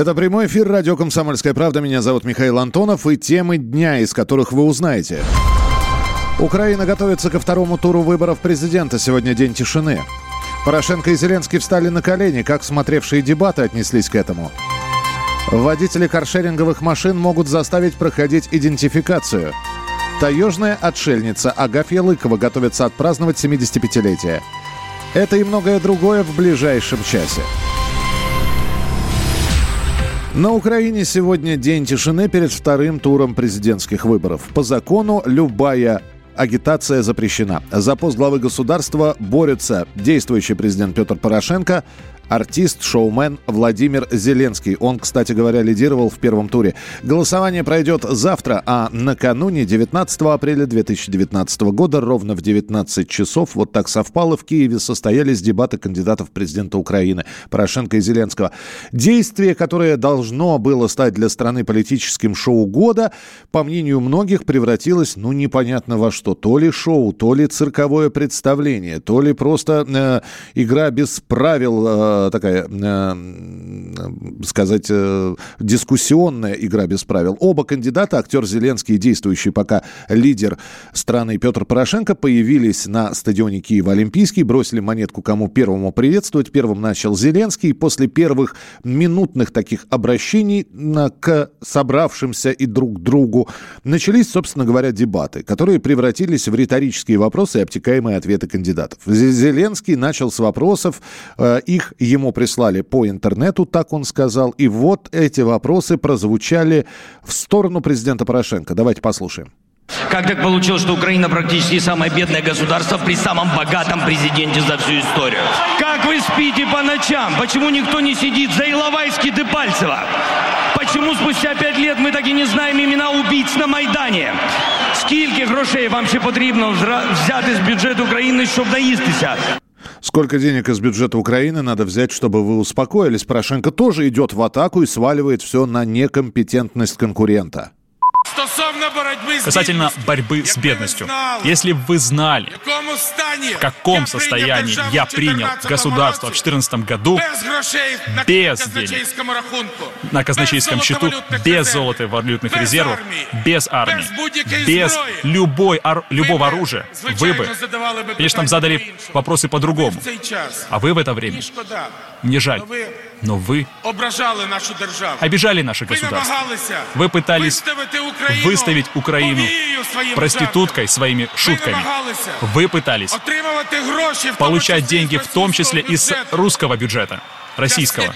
Это прямой эфир радио «Комсомольская правда». Меня зовут Михаил Антонов. И темы дня, из которых вы узнаете. Украина готовится ко второму туру выборов президента. Сегодня день тишины. Порошенко и Зеленский встали на колени. Как смотревшие дебаты отнеслись к этому? Водители каршеринговых машин могут заставить проходить идентификацию. Таежная отшельница Агафья Лыкова готовится отпраздновать 75-летие. Это и многое другое в ближайшем часе. На Украине сегодня день тишины перед вторым туром президентских выборов. По закону любая агитация запрещена. За пост главы государства борется действующий президент Петр Порошенко, артист, шоумен Владимир Зеленский. Он, кстати говоря, лидировал в первом туре. Голосование пройдет завтра, а накануне 19 апреля 2019 года ровно в 19 часов, вот так совпало, в Киеве состоялись дебаты кандидатов в президента Украины Порошенко и Зеленского. Действие, которое должно было стать для страны политическим шоу года, по мнению многих, превратилось, ну, непонятно во что. То ли шоу, то ли цирковое представление, то ли просто э, игра без правил Э, такая, э, сказать, э, дискуссионная игра без правил. Оба кандидата, актер Зеленский и действующий пока лидер страны Петр Порошенко, появились на стадионе Киева Олимпийский, бросили монетку, кому первому приветствовать. Первым начал Зеленский. После первых минутных таких обращений к собравшимся и друг другу начались, собственно говоря, дебаты, которые превратились в риторические вопросы и обтекаемые ответы кандидатов. Зеленский начал с вопросов, их ему прислали по интернету, так он сказал. И вот эти вопросы прозвучали в сторону президента Порошенко. Давайте послушаем. Как так получилось, что Украина практически самое бедное государство при самом богатом президенте за всю историю? Как вы спите по ночам? Почему никто не сидит за Иловайски Депальцева? Почему спустя пять лет мы так и не знаем імена убийц на Майдані? Скільки грошей вам ще потрібно взяти з бюджету України, щоб наїстися? Сколько денег из бюджета Украины надо взять, чтобы вы успокоились? Порошенко тоже идет в атаку и сваливает все на некомпетентность конкурента. Касательно борьбы с бедностью. Если бы вы знали, в каком состоянии я принял государство в 2014 году, без денег на казначейском счету, без золота и валютных резервов, без армии, без любой, любого оружия, вы бы, конечно, задали вопросы по-другому. А вы в это время, мне жаль, но вы обижали наше государство. Вы пытались выставить Украину проституткой своими шутками. Вы пытались получать деньги в том числе из русского бюджета российского,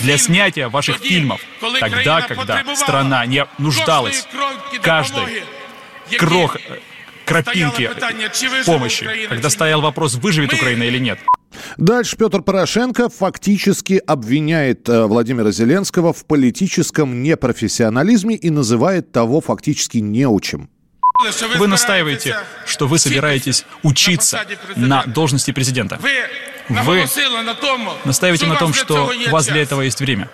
для снятия ваших фильмов, тогда, когда страна не нуждалась каждой крох крапинки помощи, когда стоял вопрос, выживет Украина или нет. Дальше Петр Порошенко фактически обвиняет э, Владимира Зеленского в политическом непрофессионализме и называет того фактически неучим. Вы настаиваете, что вы собираетесь учиться на должности президента. Вы настаиваете на том, что у вас для этого есть время.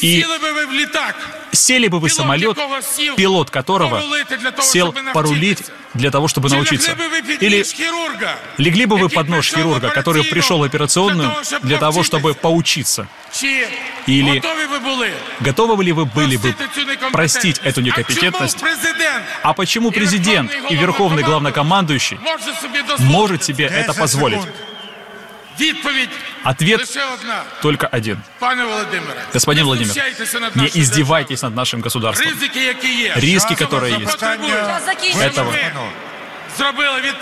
И сели бы вы в самолет, пилот которого сел порулить для того, чтобы научиться? Или легли бы вы под нож хирурга, который пришел в операционную для того, чтобы поучиться? Или готовы ли вы были бы простить эту некомпетентность? А почему президент и верховный главнокомандующий может себе это позволить? Ответ только один. Господин Владимир, не издевайтесь над нашим государством. Риски, которые есть, этого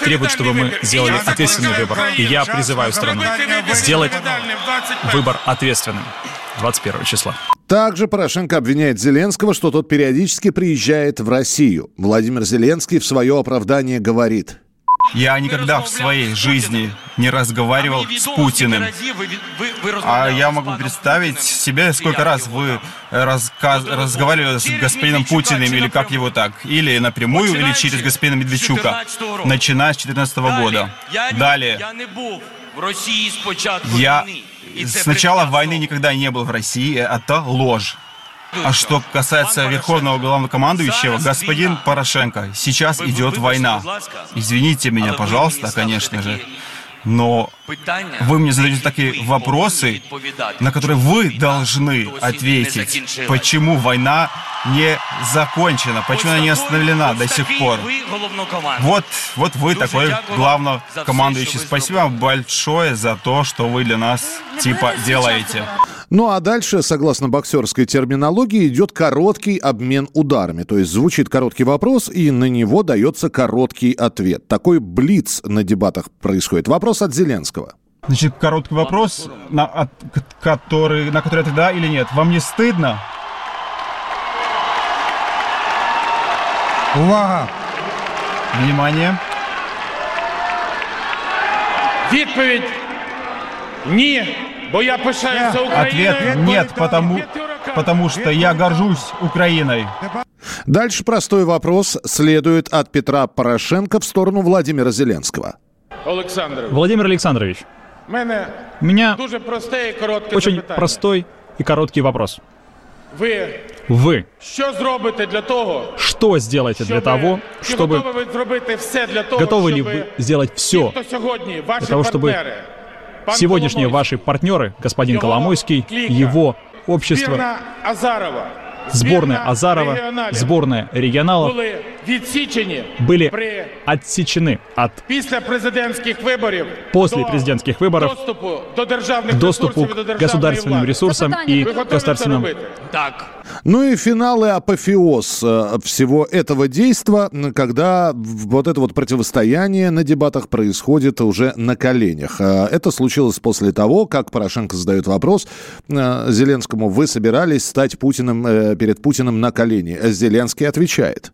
требует, чтобы мы сделали ответственный выбор. И я призываю страну сделать выбор ответственным 21 числа. Также Порошенко обвиняет Зеленского, что тот периодически приезжает в Россию. Владимир Зеленский в свое оправдание говорит – я никогда в своей жизни не разговаривал с Путиным. А я могу представить себе, сколько раз вы разговаривали с господином Путиным, или как его так, или напрямую, или через господина Медведчука, начиная с 2014 года. Далее. Я с начала войны никогда не был в России, это ложь. А что касается Верховного Главнокомандующего, господин Порошенко, сейчас идет война. Извините меня, пожалуйста, конечно же. но вы мне задаете такие вопросы, на которые вы должны ответить, почему война не закончена, почему она не остановлена до сих пор. Вот, вот вы такой главнокомандующий. Спасибо вам большое за то, что вы для нас типа делаете. Ну а дальше, согласно боксерской терминологии, идет короткий обмен ударами. То есть звучит короткий вопрос, и на него дается короткий ответ. Такой блиц на дебатах происходит. Вопрос от Зеленского. Значит, короткий вопрос, на, от, который, на который ответ да или нет. Вам не стыдно? Увага! Внимание. Відповідь ні, бо я пишаюся Україною. Ответ нет, потому, потому что я горжусь Украиной. Дальше простой вопрос следует от Петра Порошенко в сторону Владимира Зеленского. Олександр, Владимир Александрович, у мене у меня дуже просте і коротке очень запитання. простой и короткий вопрос. Ви Вы що зробите для того, что сделаете для щоб- того, чи чтобы... готові ви зробити все для того, Готовы ли щоб вы сделать ті, все хто сьогодні, ваші того, чтобы партнери, пан сегодняшние Коломойський, ваши партнеры, господин Его Коломойский, клика. его общество, збірна Азарова, сборная збірна Азарова, регіоналів сборная регионалов були відсічені были при отсечены от після президентських виборів После до президентских выборов доступу до державних к доступу ресурсів і до к державної государственным влади. ресурсам Запитання. и Ви готові це государственным... робити? Так. Ну и финал и апофеоз э, всего этого действа, м, когда в- вот это вот противостояние на дебатах происходит уже на коленях. Э, Это случилось после того, как Порошенко задает вопрос э, Зеленскому, вы собирались стать Путиным, э, перед Путиным на колени? Зеленский отвечает.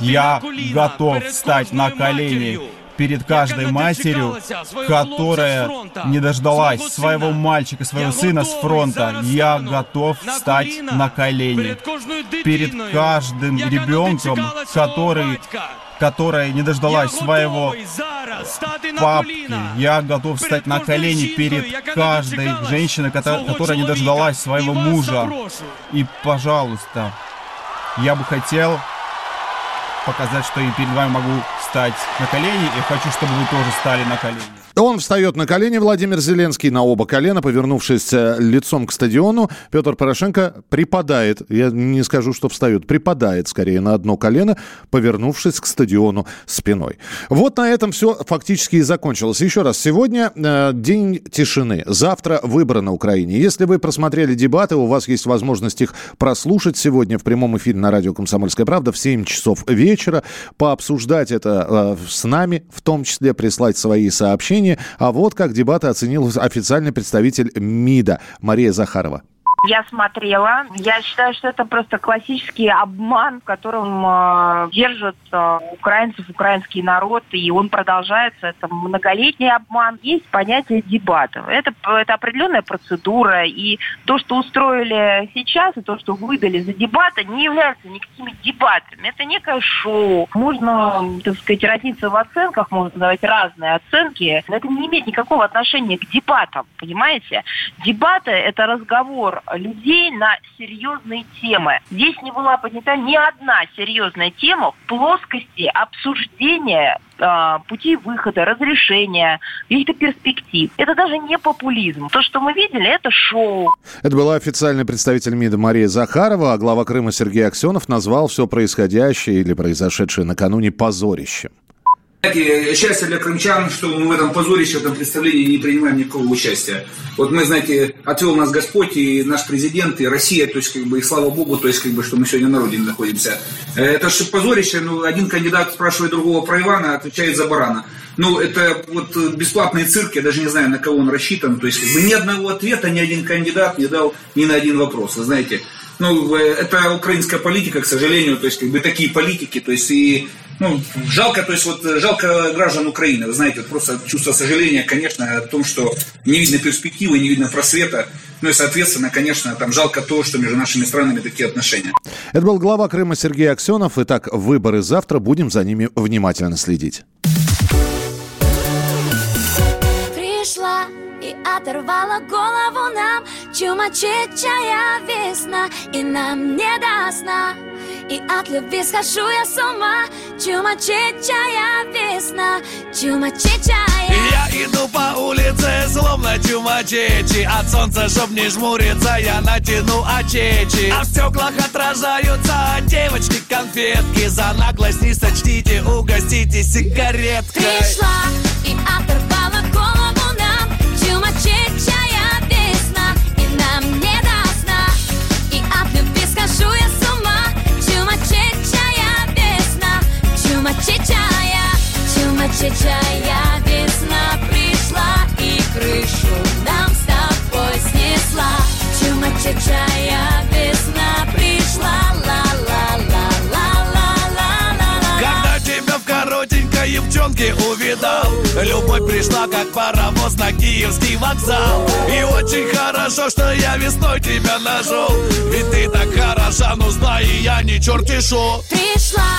Я готов встать на колени перед каждой матерью, которая не дождалась своего мальчика, своего сына с фронта. Я готов встать на колени перед каждым ребенком, который которая не дождалась своего папки. Я готов встать на колени перед каждой женщиной, кото- которая не дождалась своего мужа. И, пожалуйста, я бы хотел показать, что и перед вами могу встать на колени, и хочу, чтобы вы тоже стали на колени. Он встает на колени, Владимир Зеленский, на оба колена, повернувшись э, лицом к стадиону. Петр Порошенко припадает, я не скажу, что встает, припадает скорее на одно колено, повернувшись к стадиону спиной. Вот на этом все фактически и закончилось. Еще раз, сегодня э, день тишины, завтра выборы на Украине. Если вы просмотрели дебаты, у вас есть возможность их прослушать сегодня в прямом эфире на радио «Комсомольская правда» в 7 часов вечера, пообсуждать это э, с нами, в том числе прислать свои сообщения. А вот как дебаты оценил официальный представитель МИДа Мария Захарова. Я смотрела. Я считаю, что это просто классический обман, в котором э, держат э, украинцев, украинский народ, и он продолжается. Это многолетний обман. Есть понятие дебатов. Это, это определенная процедура, и то, что устроили сейчас, и то, что выдали за дебаты, не является никакими дебатами. Это некое шоу. Можно, так сказать, разниться в оценках, можно давать разные оценки, но это не имеет никакого отношения к дебатам, понимаете? Дебаты – это разговор людей на серьезные темы. Здесь не была поднята ни одна серьезная тема в плоскости обсуждения э, путей выхода, разрешения, каких-то перспектив. Это даже не популизм. То, что мы видели, это шоу. Это была официальный представитель МИДа Мария Захарова, а глава Крыма Сергей Аксенов назвал все происходящее или произошедшее накануне позорищем. Знаете, счастье для крымчан, что мы в этом позорище, в этом представлении не принимаем никакого участия. Вот мы, знаете, отвел нас Господь и наш президент, и Россия, то есть, как бы, и слава Богу, то есть, как бы, что мы сегодня на родине находимся. Э, Это же позорище, ну, один кандидат спрашивает другого про Ивана, отвечает за барана. Ну, это вот э, бесплатный цирк, я даже не знаю, на кого он рассчитан. То есть, как бы, ни одного ответа ни один кандидат не дал ни на один вопрос, вы знаете. Ну, э, это украинская политика, к сожалению, то есть, как бы, такие политики, то есть, и ну, жалко, то есть вот э, жалко граждан Украины, вы знаете, вот просто чувство сожаления, конечно, о том, что не видно перспективы, не видно просвета, ну и, соответственно, конечно, там жалко то, что между нашими странами такие отношения. Это был глава Крыма Сергей Аксенов. Итак, выборы завтра. Будем за ними внимательно следить. Пришла и оторвала голову нам Чумачечая весна И нам не до сна И от любви схожу я с ума. Чумачечая весна Чумачечая Я иду по улице, словно чумачечи От солнца, чтоб не жмуриться, я натяну очечи. А в стеклах отражаются девочки конфетки. За наглость не сочтите, угостите сигареткой. Пришла и оторвала Чумачечая весна Пришла и крышу нам с тобой снесла. Чумачечая весна Пришла ла-ла-ла-ла-ла-ла-ла Когда тебя в коротенькой юбчонке увидал Любовь пришла, как паровоз на киевский вокзал. И очень хорошо, что я весной тебя нашел. Ведь ты так хороша, ну знай, я не черти шо. Пришла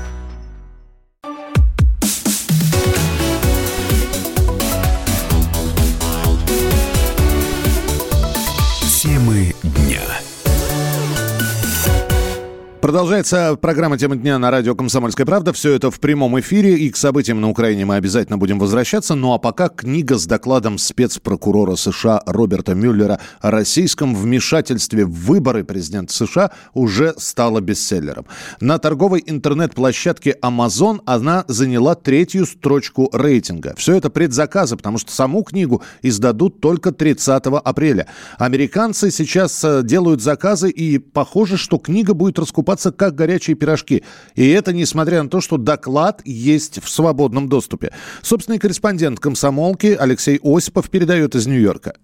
Продолжается программа «Тема дня» на радио «Комсомольская правда». Все это в прямом эфире, и к событиям на Украине мы обязательно будем возвращаться. Ну а пока книга с докладом спецпрокурора США Роберта Мюллера о российском вмешательстве в выборы президента США уже стала бестселлером. На торговой интернет-площадке Amazon она заняла третью строчку рейтинга. Все это предзаказы, потому что саму книгу издадут только 30 апреля. Американцы сейчас э, делают заказы, и похоже, что книга будет раскупаться как горячие пирожки. И это несмотря на то, что доклад есть в свободном доступе. Собственный корреспондент комсомолки Алексей Осипов передает из Нью-Йорка.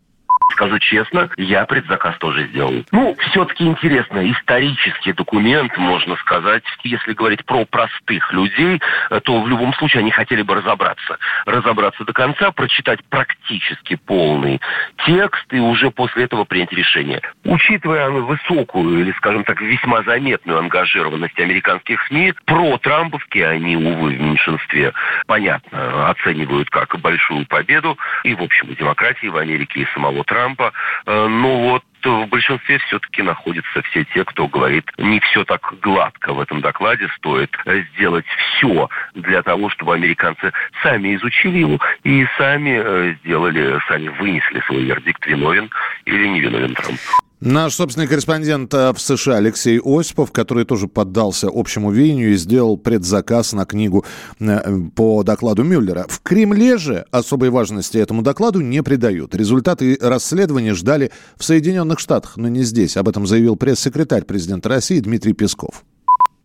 Скажу честно, я предзаказ тоже сделал. Ну, все-таки интересно, исторический документ, можно сказать, если говорить про простых людей, э, то в любом случае они хотели бы разобраться. Разобраться до конца, прочитать практически полный текст и уже после этого принять решение. Учитывая высокую или, скажем так, весьма заметную ангажированность американских СМИ, про Трамповские они, увы, в меньшинстве, понятно, оценивают как большую победу и, в общем, и демократии в Америке, и самого Трампа. Э, Но вот в большинстве все-таки находятся все те, кто говорит, не все так гладко в этом докладе, стоит э, сделать все для того, чтобы американцы сами изучили его и сами э, сделали, сами вынесли свой вердикт, виновен или невиновен Трамп. Наш собственный корреспондент э, в США Алексей Осипов, который тоже поддался общему веянию и сделал предзаказ на книгу э, по докладу Мюллера. В Кремле же особой важности этому докладу не придают. Результаты расследования ждали в Соединенных Штатах, но не здесь. Об этом заявил пресс-секретарь президента России Дмитрий Песков.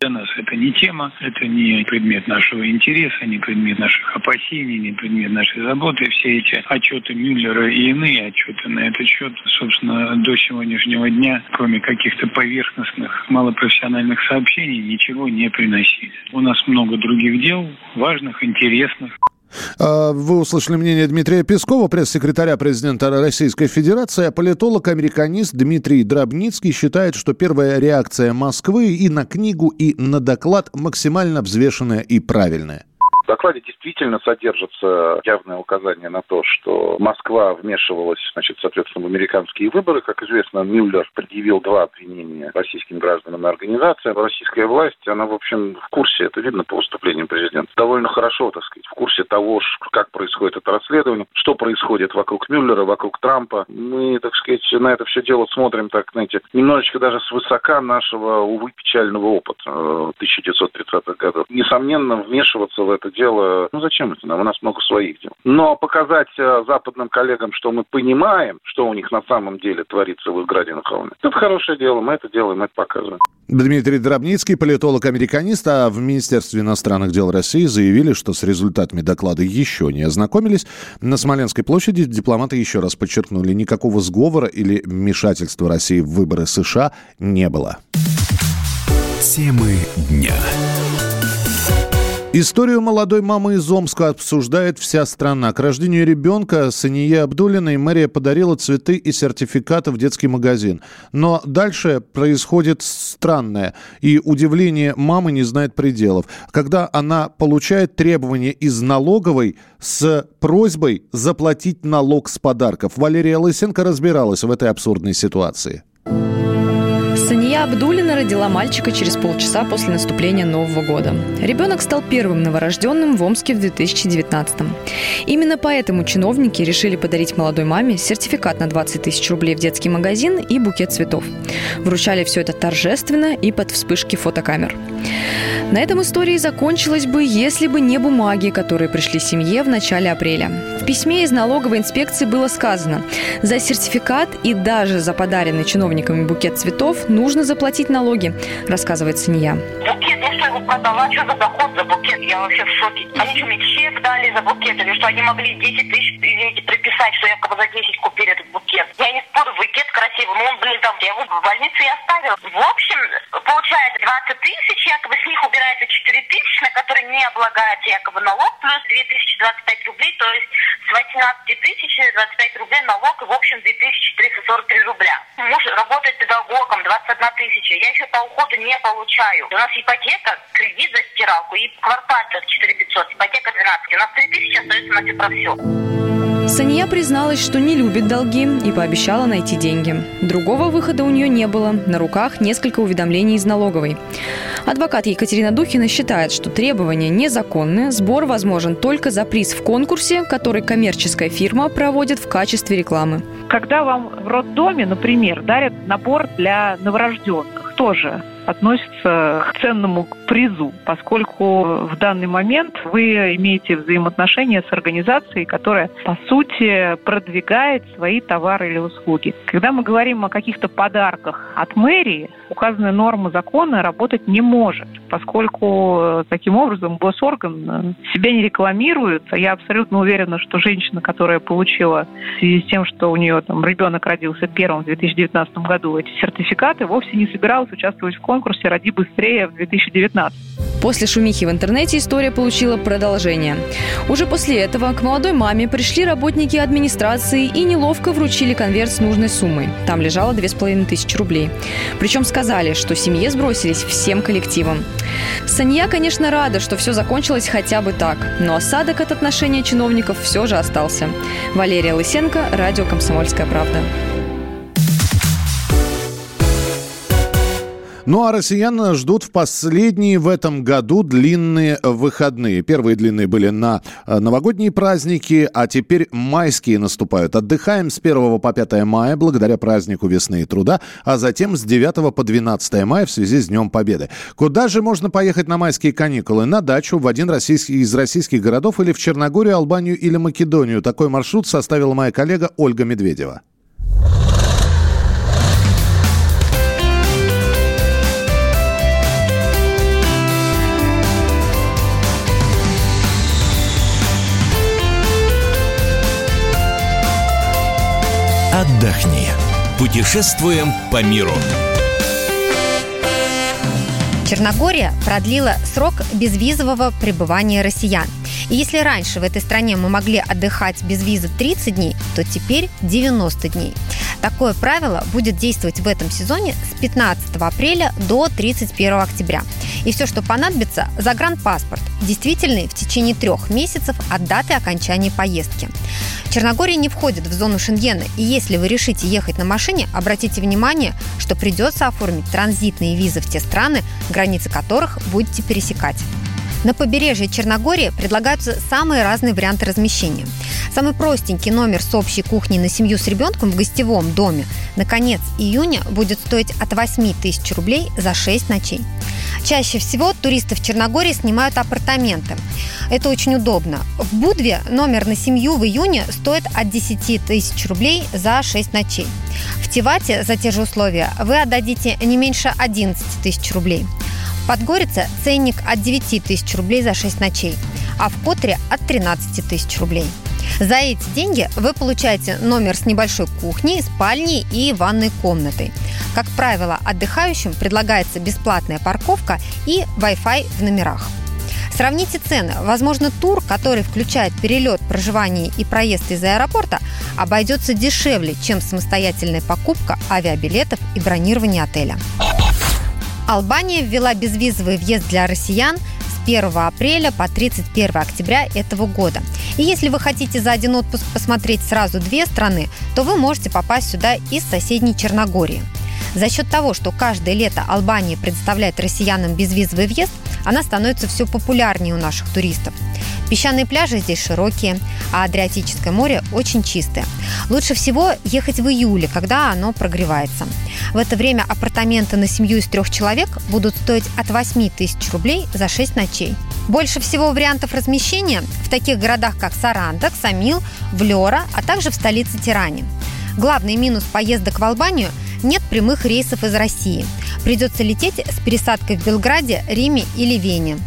Для нас это не тема, это не предмет нашего интереса, не предмет наших опасений, не предмет нашей заботы. Все эти отчеты Мюллера и иные отчеты на этот счет, собственно, до сегодняшнего дня, кроме каких-то поверхностных, малопрофессиональных сообщений, ничего не приносили. У нас много других дел, важных, интересных. А, Вы услышали мнение Дмитрия Пескова, пресс-секретаря президента Российской Федерации. А политолог-американист Дмитрий Дробницкий считает, что первая реакция Москвы и на книгу, и на доклад максимально взвешенная и правильная. Докладе действительно содержится явное указание на то, что Москва вмешивалась, значит, соответственно, в американские выборы. Как известно, Мюллер предъявил два обвинения российским гражданам и организациям. Российская власть, она, в общем, в курсе, это видно по выступлениям президента, довольно хорошо, так сказать, в курсе того, как происходит это расследование, что происходит вокруг Мюллера, вокруг Трампа. Мы, так сказать, на это все дело смотрим, так, знаете, немножечко даже свысока нашего, увы, печального опыта 1930-х годов. Несомненно, вмешиваться в это дело дело, ну зачем это нам? У нас много своих дел. Но показать э, западным коллегам, что мы понимаем, что у них на самом деле творится в Изграде на Холме, это хорошее дело, мы это делаем, мы это показываем. Дмитрий Дробницкий, политолог-американист, а в Министерстве иностранных дел России заявили, что с результатами доклада еще не ознакомились. На Смоленской площади дипломаты еще раз подчеркнули, никакого сговора или вмешательства России в выборы США не было. Темы дня. Историю молодой мамы из Омска обсуждает вся страна. К рождению ребенка Сания Абдулиной мэрия подарила цветы и сертификаты в детский магазин. Но дальше происходит странное. И удивление мамы не знает пределов. Когда она получает требования из налоговой с просьбой заплатить налог с подарков. Валерия Лысенко разбиралась в этой абсурдной ситуации. Абдулина родила мальчика через полчаса после наступления Нового года. Ребенок стал первым новорожденным в Омске в 2019 -м. Именно поэтому чиновники решили подарить молодой маме сертификат на 20 тысяч рублей в детский магазин и букет цветов. Вручали все это торжественно и под вспышки фотокамер. На этом история закончилась бы, если бы не бумаги, которые пришли семье в начале апреля. В письме из налоговой инспекции было сказано, за сертификат и даже за подаренный чиновниками букет цветов нужно заплатить налоги, рассказывает Сания. Букет, я что его продала, что за доход за букет? Я вообще в шоке. Они что, мне чек дали за букет? Или что, они могли 10 тысяч, извините, приписать, что якобы за 10 купили этот букет? Я не спорю, букет красивый, но он, блин, там, я его в больнице и оставил. В общем, получается 20 тысяч, якобы с них убирается 4 тысячи, на которые не облагается якобы налог, плюс 2025 рублей, то есть с 18 тысяч 25 рублей налог, и в общем 2343 рубля. Муж работает педагогом, 21 тысяча. Я еще по уходу не получаю. У нас ипотека, кредит за стиралку и квартальный 4500, ипотека 12. У нас 3 тысячи остается на все про все. Сания призналась, что не любит долги и пообещала найти деньги. Другого выхода у нее не было. На руках несколько уведомлений из налоговой. Адвокат Екатерина Духина считает, что требования незаконны, сбор возможен только за приз в конкурсе, который коммерческая фирма проводит в качестве рекламы. Когда вам в роддоме, например, дарят набор для новорожденных, тоже относится к ценному призу, поскольку в данный момент вы имеете взаимоотношения с организацией, которая, по сути, продвигает свои товары или услуги. Когда мы говорим о каких-то подарках от мэрии, указанная норма закона работать не может, поскольку э, таким образом госорган э, себя не рекламирует. Я абсолютно уверена, что женщина, которая получила в связи с тем, что у нее там ребенок родился первым в 2019 году, эти сертификаты, вовсе не собиралась участвовать в конкурсе конкурсе «Роди быстрее» в 2019. После шумихи в интернете история получила продолжение. Уже после этого к молодой маме пришли работники администрации и неловко вручили конверт с нужной суммой. Там лежало две с половиной тысячи рублей. Причем сказали, что семье сбросились всем коллективом. Санья, конечно, рада, что все закончилось хотя бы так, но осадок от отношения чиновников все же остался. Валерия Лысенко, радио «Комсомольская правда». Ну а россиян ждут в последние в этом году длинные выходные. Первые длинные были на э, новогодние праздники, а теперь майские наступают. Отдыхаем с 1 по 5 мая благодаря празднику весны и труда, а затем с 9 по 12 мая в связи с Днем Победы. Куда же можно поехать на майские каникулы? На дачу, в один российский, из российских городов или в Черногорию, Албанию или Македонию. Такой маршрут составила моя коллега Ольга Медведева. Отдохни. Путешествуем по миру. Черногория продлила срок безвизового пребывания россиян. И если раньше в этой стране мы могли отдыхать без визы 30 дней, то теперь 90 дней. Такое правило будет действовать в этом сезоне с 15 апреля до 31 октября. И все, что понадобится, загранпаспорт, действительный в течение трех месяцев от даты окончания поездки. Черногория не входит в зону Шенгена, и если вы решите ехать на машине, обратите внимание, что придется оформить транзитные визы в те страны, границы которых будете пересекать. На побережье Черногории предлагаются самые разные варианты размещения. Самый простенький номер с общей кухней на семью с ребенком в гостевом доме на конец июня будет стоить от 8 тысяч рублей за 6 ночей. Чаще всего туристы в Черногории снимают апартаменты. Это очень удобно. В Будве номер на семью в июне стоит от 10 тысяч рублей за 6 ночей. В Тивате за те же условия вы отдадите не меньше 11 тысяч рублей. В Подгорице ценник от 9 тысяч рублей за 6 ночей, а в Котре от 13 тысяч рублей. За эти деньги вы получаете номер с небольшой кухней, спальней и ванной комнатой. Как правило, отдыхающим предлагается бесплатная парковка и Wi-Fi в номерах. Сравните цены. Возможно, тур, который включает перелет, проживание и проезд из аэропорта, обойдется дешевле, чем самостоятельная покупка авиабилетов и бронирование отеля. Албания ввела безвизовый въезд для россиян 1 апреля по 31 октября этого года. И если вы хотите за один отпуск посмотреть сразу две страны, то вы можете попасть сюда из соседней Черногории. За счет того, что каждое лето Албания предоставляет россиянам безвизовый въезд, она становится все популярнее у наших туристов. Песчаные пляжи здесь широкие, а Адриатическое море очень чистое. Лучше всего ехать в июле, когда оно прогревается. В это время апартаменты на семью из трех человек будут стоить от 8 тысяч рублей за 6 ночей. Больше всего вариантов размещения в таких городах, как Сарандак, Самил, Влера, а также в столице Тиране. Главный минус поездок в Албанию – нет прямых рейсов из России. Придется лететь с пересадкой в Белграде, Риме или Вене.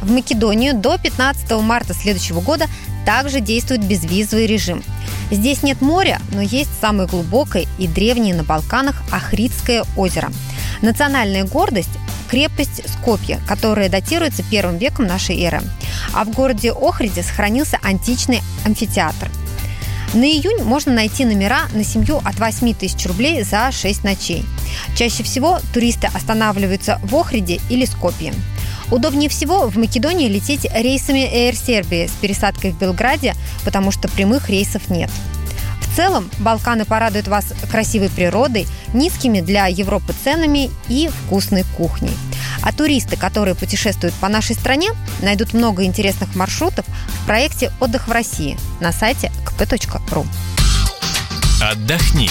В Македонию до 15 марта следующего года также действует безвизовый режим. Здесь нет моря, но есть самое глубокое и древнее на Балканах Ахридское озеро. Национальная гордость крепость Скопье, которая датируется первым веком нашей эры. А в городе Охриде сохранился античный амфитеатр. На июнь можно найти номера на семью от 8 тысяч рублей за 6 ночей. Чаще всего туристы останавливаются в Охриде или Скопье. Удобнее всего в Македонии лететь рейсами Air Serbia с пересадкой в Белграде, потому что прямых рейсов нет. В целом, Балканы порадуют вас красивой природой, низкими для Европы ценами и вкусной кухней. А туристы, которые путешествуют по нашей стране, найдут много интересных маршрутов в проекте «Отдых в России» на сайте kp.ru. Отдохни.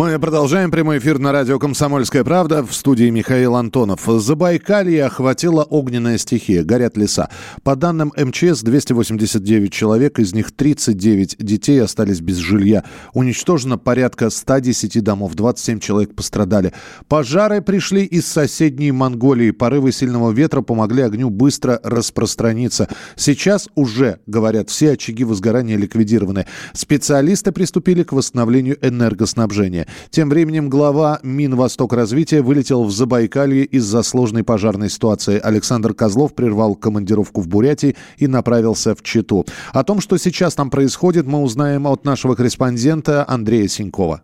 Мы продолжаем прямой эфир на радио «Комсомольская правда» в студии Михаил Антонов. Забайкалье охватила огненная стихия, горят леса. По данным МЧС, 289 человек, из них 39 детей остались без жилья. Уничтожено порядка 110 домов, 27 человек пострадали. Пожары пришли из соседней Монголии. Порывы сильного ветра помогли огню быстро распространиться. Сейчас уже, говорят, все очаги возгорания ликвидированы. Специалисты приступили к восстановлению энергоснабжения. Тем временем глава Минвосток развития вылетел в Забайкалье из-за сложной пожарной ситуации. Александр Козлов прервал командировку в Бурятии и направился в Читу. О том, что сейчас там происходит, мы узнаем от нашего корреспондента Андрея Синькова.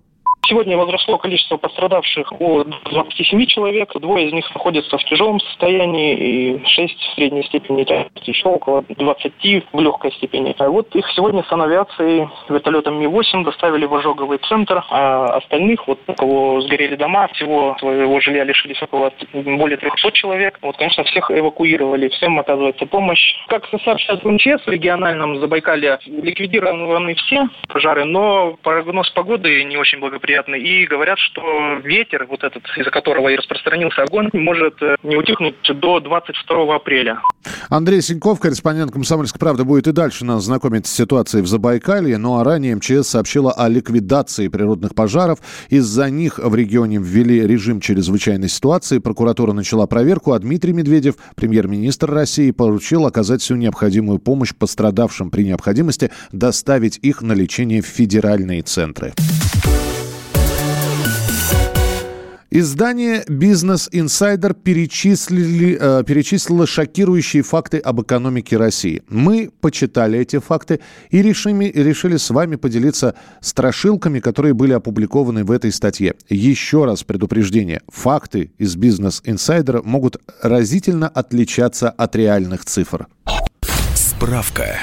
Сегодня возросло количество пострадавших о 27 человек. Двое из них находятся в тяжелом состоянии и 6 в средней степени тяжести, еще около 20 в легкой степени. А вот их сегодня с авиацией вертолетом Ми-8 доставили в ожоговый центр, а остальных, вот у кого сгорели дома, всего своего жилья лишились около более 300 человек. Вот, конечно, всех эвакуировали, всем оказывается помощь. Как сообщают в МЧС в региональном Забайкале, ликвидированы все пожары, но прогноз погоды не очень благоприятный. И говорят, что ветер, вот этот, из-за которого и распространился огонь, может э, не утихнуть до 22 апреля. Андрей Синьков, корреспондент «Комсомольской правды», будет и дальше нас знакомить с ситуацией в Забайкалье. Ну а ранее МЧС сообщила о ликвидации природных пожаров. Из-за них в регионе ввели режим чрезвычайной ситуации. Прокуратура начала проверку, а Дмитрий Медведев, премьер-министр России, поручил оказать всю необходимую помощь пострадавшим при необходимости, доставить их на лечение в федеральные центры. Издание «Бизнес Инсайдер» перечислили, э, перечислило шокирующие факты об экономике России. Мы почитали эти факты и решили, решили с вами поделиться страшилками, которые были опубликованы в этой статье. Еще раз предупреждение. Факты из «Бизнес Инсайдера» могут разительно отличаться от реальных цифр. Справка.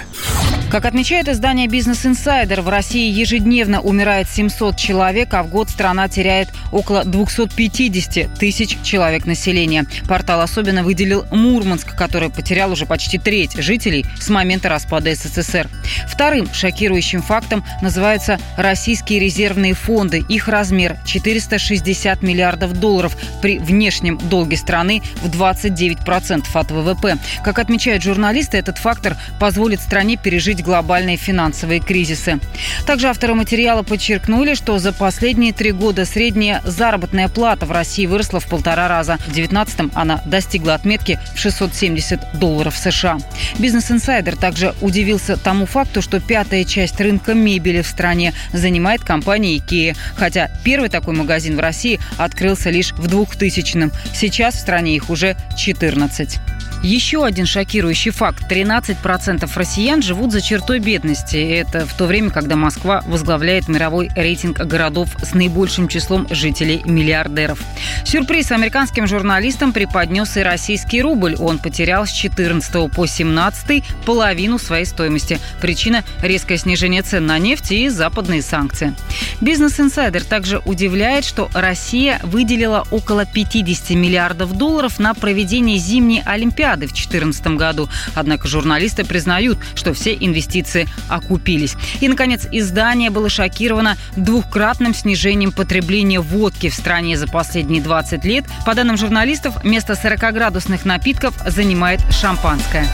Как отмечает издание «Бизнес Инсайдер», в России ежедневно умирает 700 человек, а в год страна теряет около 250 тысяч человек населения. Портал особенно выделил Мурманск, который потерял уже почти треть жителей с момента распада СССР. Вторым шокирующим фактом называются российские резервные фонды. Их размер 460 миллиардов долларов при внешнем долге страны в 29% от ВВП. Как отмечают журналисты, этот фактор позволит стране пережить глобальные финансовые кризисы. Также авторы материала подчеркнули, что за последние три года средняя заработная плата в России выросла в полтора раза. В 2019-м она достигла отметки в 670 долларов США. Бизнес-инсайдер также удивился тому факту, что пятая часть рынка мебели в стране занимает компания IKEA, хотя первый такой магазин в России открылся лишь в 2000-м. Сейчас в стране их уже 14. Еще один шокирующий факт. 13% россиян живут за чертой бедности. Это в то время, когда Москва возглавляет мировой рейтинг городов с наибольшим числом жителей-миллиардеров. Сюрприз американским журналистам преподнес и российский рубль. Он потерял с 14 по 17 половину своей стоимости. Причина – резкое снижение цен на нефть и западные санкции. Бизнес-инсайдер также удивляет, что Россия выделила около 50 миллиардов долларов на проведение зимней Олимпиады Олимпиады в 2014 году. Однако журналисты признают, что все инвестиции окупились. И, наконец, издание было шокировано двухкратным снижением потребления водки в стране за последние 20 лет. По данным журналистов, место 40-градусных напитков занимает шампанское.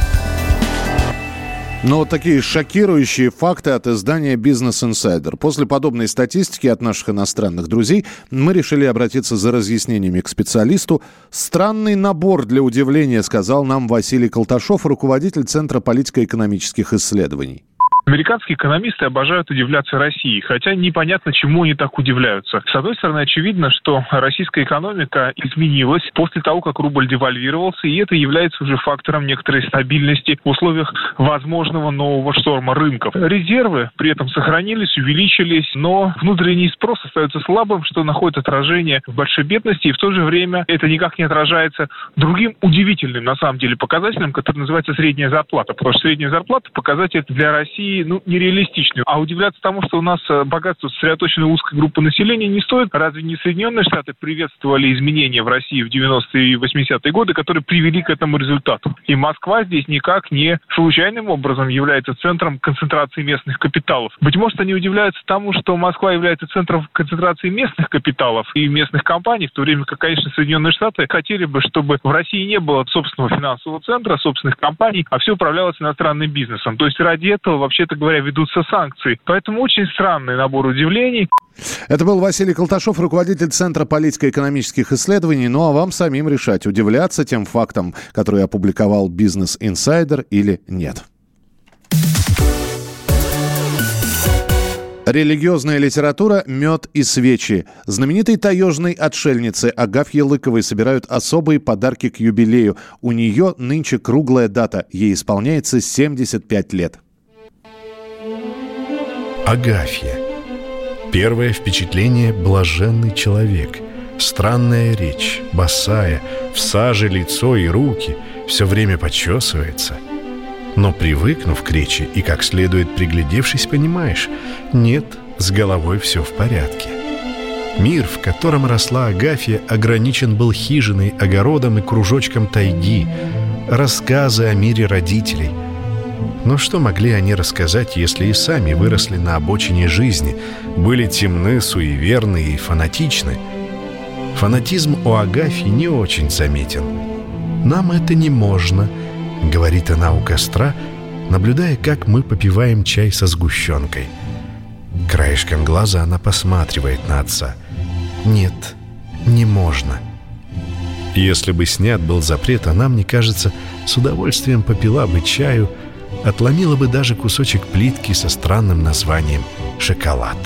Но вот такие шокирующие факты от издания «Бизнес Инсайдер». После подобной статистики от наших иностранных друзей мы решили обратиться за разъяснениями к специалисту. «Странный набор для удивления», сказал нам Василий Колташов, руководитель Центра политико-экономических исследований. Американские экономисты обожают удивляться России, хотя непонятно, чему они так удивляются. С одной стороны, очевидно, что российская экономика изменилась после того, как рубль девальвировался, и это является уже фактором некоторой стабильности в условиях возможного нового шторма рынков. Резервы при этом сохранились, увеличились, но внутренний спрос остается слабым, что находит отражение в большой бедности, и в то же время это никак не отражается другим удивительным, на самом деле, показателем, который называется средняя зарплата, потому что средняя зарплата – показатель для России ну, нереалистичны. А удивляться тому, что у нас э, богатство сосредоточено в узкой группы населения, не стоит. Разве не Соединенные Штаты приветствовали изменения в России в 90-е и 80-е годы, которые привели к этому результату? И Москва здесь никак не случайным образом является центром концентрации местных капиталов. Быть может, они удивляются тому, что Москва является центром концентрации местных капиталов и местных компаний, в то время как, конечно, Соединенные Штаты хотели бы, чтобы в России не было собственного финансового центра, собственных компаний, а все управлялось иностранным бизнесом. То есть ради этого вообще вообще-то говоря, ведутся санкции. Поэтому очень странный набор удивлений. Это был Василий Колташов, руководитель Центра политико-экономических исследований. Ну а вам самим решать, удивляться тем фактам, которые опубликовал Бизнес Инсайдер или нет. Религиозная литература «Мед и свечи». Знаменитой таежной отшельнице Агафье Лыковой собирают особые подарки к юбилею. У нее нынче круглая дата. Ей исполняется 75 лет. Агафья. Первое впечатление – блаженный человек. Странная речь, босая, в саже лицо и руки, все время почесывается. Но привыкнув к речи и как следует приглядевшись, понимаешь, нет, с головой все в порядке. Мир, в котором росла Агафья, ограничен был хижиной, огородом и кружочком тайги, рассказы о мире родителей – но что могли они рассказать, если и сами выросли на обочине жизни, были темны, суеверны и фанатичны? Фанатизм у Агафьи не очень заметен. «Нам это не можно», — говорит она у костра, наблюдая, как мы попиваем чай со сгущенкой. Краешком глаза она посматривает на отца. «Нет, не можно». Если бы снят был запрет, она, мне кажется, с удовольствием попила бы чаю, отломила бы даже кусочек плитки со странным названием «шоколад».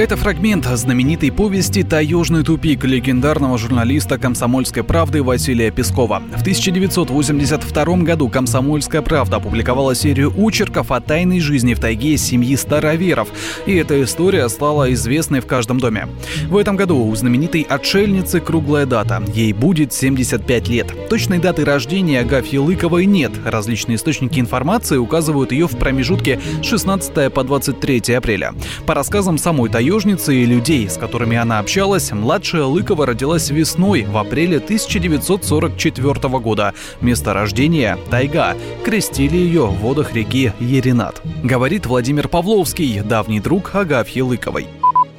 Это фрагмент знаменитой повести «Таежный тупик» легендарного журналиста «Комсомольской правды» Василия Пескова. В 1982 году «Комсомольская правда» опубликовала серию очерков о тайной жизни в тайге семьи староверов, и эта история стала известной в каждом доме. В этом году у знаменитой отшельницы круглая дата. Ей будет 75 лет. Точной даты рождения Агафьи Лыковой нет. Различные источники информации указывают ее в промежутке 16 по 23 апреля. По рассказам самой таежной таежницы и людей, с которыми она общалась, младшая Лыкова родилась весной в апреле 1944 года. Место рождения – Тайга. Крестили ее в водах реки Еринат. Говорит Владимир Павловский, давний друг Агафьи Лыковой.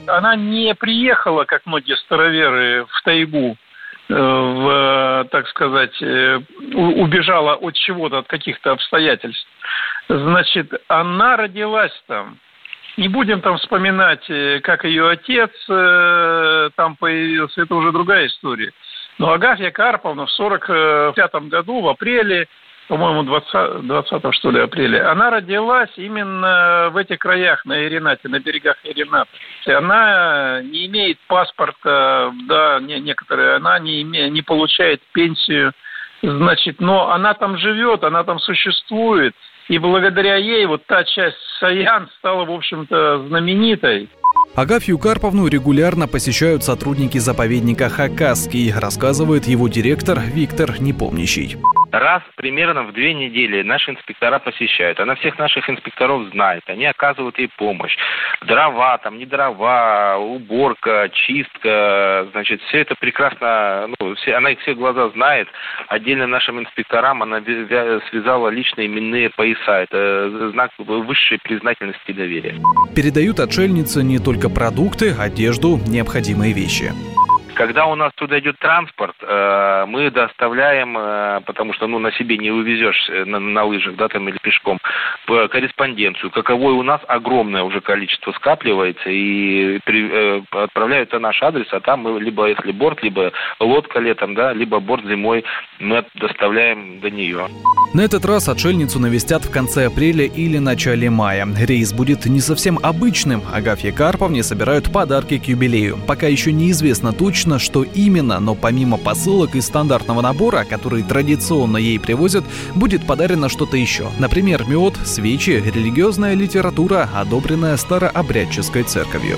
Она не приехала, как многие староверы, в тайгу э, в, так сказать, э, убежала от чего-то, от каких-то обстоятельств. Значит, она родилась там. Не будем там вспоминать, э, как ее отец э, там появился, это уже другая история. Но Агафья Карповна в 45 году, в апреле, по-моему, 20, 20 что ли, апреля, она родилась именно в этих краях, на Иринате, на берегах Ирината. Она не имеет паспорта, да, не, некоторые, она не, име, не получает пенсию, значит, но она там живет, она там существует – и благодаря ей вот та часть Саян стала, в общем-то, знаменитой. Агафью Карповну регулярно посещают сотрудники заповедника Хакасский, рассказывает его директор Виктор Непомнящий раз примерно в две недели наши инспектора посещают. Она всех наших инспекторов знает. Они оказывают ей помощь. Дрова, там не дрова, уборка, чистка. Значит, все это прекрасно, ну, все, она их все глаза знает. Отдельно нашим инспекторам она связала личные именные пояса. Это знак высшей признательности и доверия. Передают отшельнице не только продукты, одежду, необходимые вещи. Когда у нас туда идет транспорт, э, мы доставляем, э, потому что ну, на себе не увезешь э, на, на лыжах, да, там или пешком, корреспонденцию. Каковой у нас огромное уже количество скапливается и при, отправляют на наш адрес, а там мы либо если борт, либо лодка летом, да, либо борт зимой мы доставляем до нее. На этот раз отшельницу навестят в конце апреля или начале мая. Рейс будет не совсем обычным. Агафье Карповне собирают подарки к юбилею. Пока еще неизвестно точно, точно, что именно, но помимо посылок и стандартного набора, который традиционно ей привозят, будет подарено что-то еще. Например, мед, свечи, религиозная литература, одобренная старообрядческой церковью.